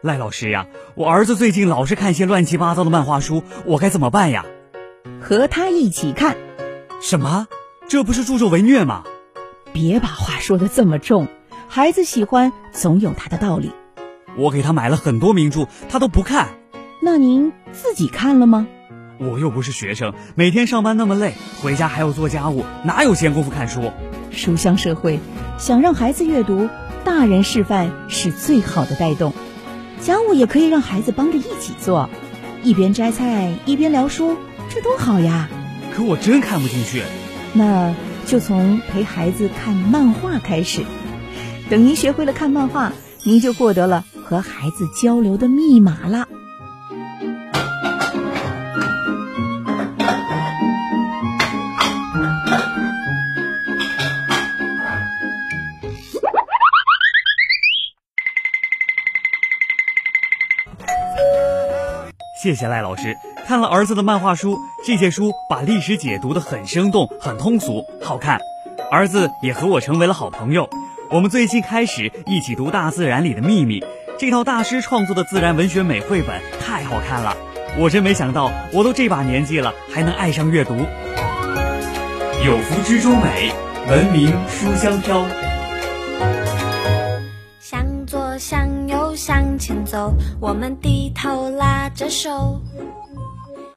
赖老师呀，我儿子最近老是看些乱七八糟的漫画书，我该怎么办呀？和他一起看。什么？这不是助纣为虐吗？别把话说的这么重，孩子喜欢总有他的道理。我给他买了很多名著，他都不看。那您自己看了吗？我又不是学生，每天上班那么累，回家还要做家务，哪有闲工夫看书？书香社会，想让孩子阅读，大人示范是最好的带动。家务也可以让孩子帮着一起做，一边摘菜一边聊书，这多好呀！可我真看不进去。那就从陪孩子看漫画开始。等您学会了看漫画，您就获得了和孩子交流的密码了。谢谢赖老师，看了儿子的漫画书，这些书把历史解读的很生动、很通俗、好看。儿子也和我成为了好朋友。我们最近开始一起读《大自然里的秘密》这套大师创作的自然文学美绘本，太好看了。我真没想到，我都这把年纪了，还能爱上阅读。有福之中美，文明书香飘。向左向右向前走，我们低头这首